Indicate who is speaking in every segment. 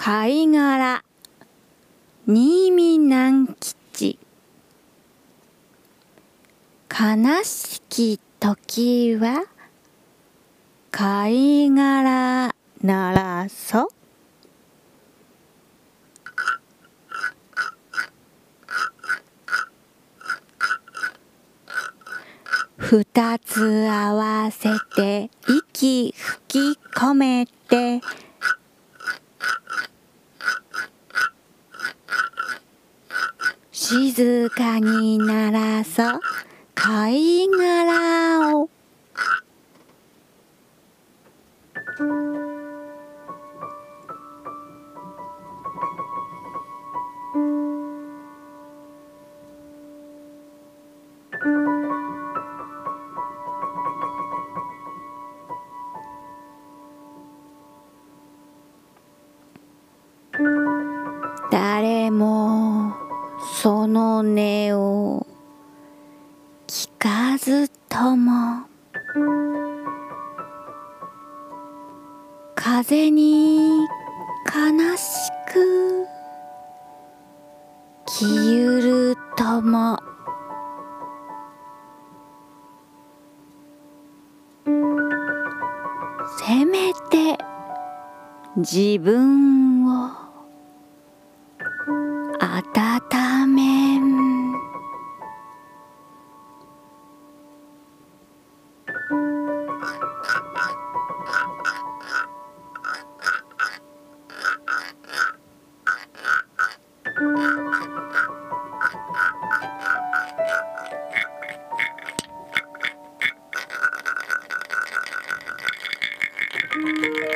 Speaker 1: 貝殻。新見南吉。悲しき時は貝殻ならそ。二つ合わせて息吹き込めて静かにならそう。貝殻を。誰その音を聞かずとも風に悲しく消ゆるとも。せめて自分を温めん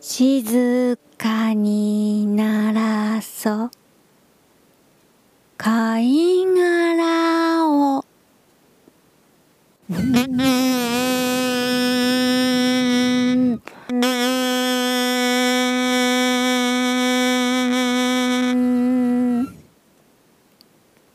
Speaker 1: 静かにならそう。貝 Mm-hmm.